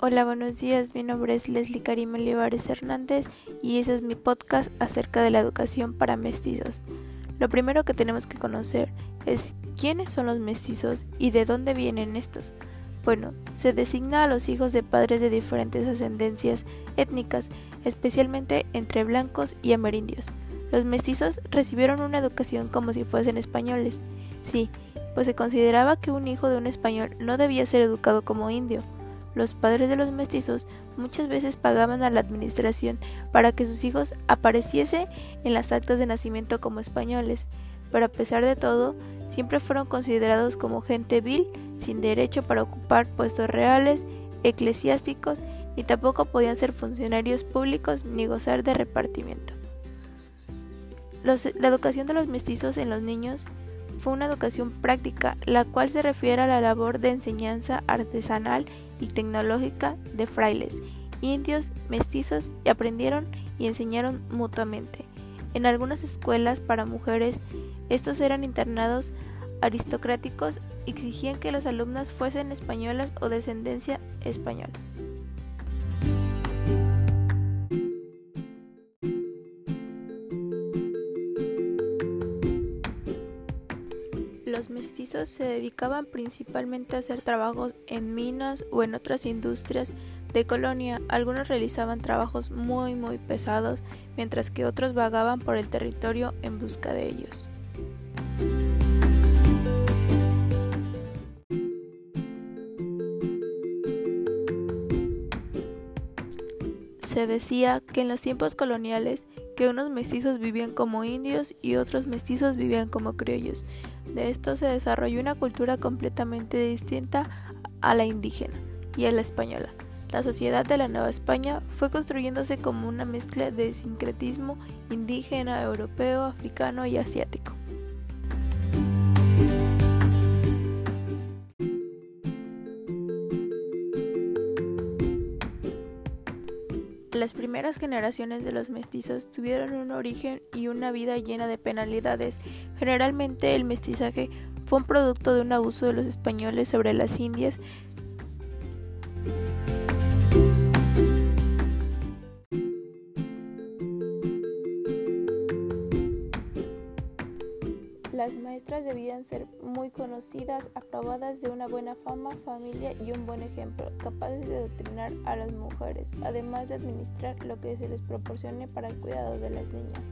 Hola, buenos días. Mi nombre es Leslie Karim Olivares Hernández y ese es mi podcast acerca de la educación para mestizos. Lo primero que tenemos que conocer es quiénes son los mestizos y de dónde vienen estos. Bueno, se designa a los hijos de padres de diferentes ascendencias étnicas, especialmente entre blancos y amerindios. Los mestizos recibieron una educación como si fuesen españoles. Sí, pues se consideraba que un hijo de un español no debía ser educado como indio los padres de los mestizos muchas veces pagaban a la administración para que sus hijos apareciesen en las actas de nacimiento como españoles, pero a pesar de todo, siempre fueron considerados como gente vil, sin derecho para ocupar puestos reales, eclesiásticos, y tampoco podían ser funcionarios públicos ni gozar de repartimiento. la educación de los mestizos en los niños fue una educación práctica, la cual se refiere a la labor de enseñanza artesanal y tecnológica de frailes, indios, mestizos y aprendieron y enseñaron mutuamente. En algunas escuelas para mujeres, estos eran internados aristocráticos exigían que las alumnas fuesen españolas o descendencia española. Los mestizos se dedicaban principalmente a hacer trabajos en minas o en otras industrias de colonia. Algunos realizaban trabajos muy muy pesados, mientras que otros vagaban por el territorio en busca de ellos. Se decía que en los tiempos coloniales que unos mestizos vivían como indios y otros mestizos vivían como criollos. De esto se desarrolló una cultura completamente distinta a la indígena y a la española. La sociedad de la Nueva España fue construyéndose como una mezcla de sincretismo indígena, europeo, africano y asiático. Las primeras generaciones de los mestizos tuvieron un origen y una vida llena de penalidades. Generalmente el mestizaje fue un producto de un abuso de los españoles sobre las indias Las maestras debían ser muy conocidas, aprobadas de una buena fama, familia y un buen ejemplo, capaces de doctrinar a las mujeres, además de administrar lo que se les proporcione para el cuidado de las niñas.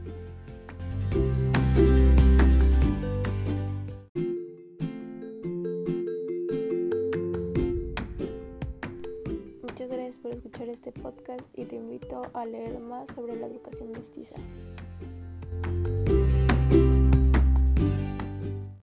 Muchas gracias por escuchar este podcast y te invito a leer más sobre la educación mestiza.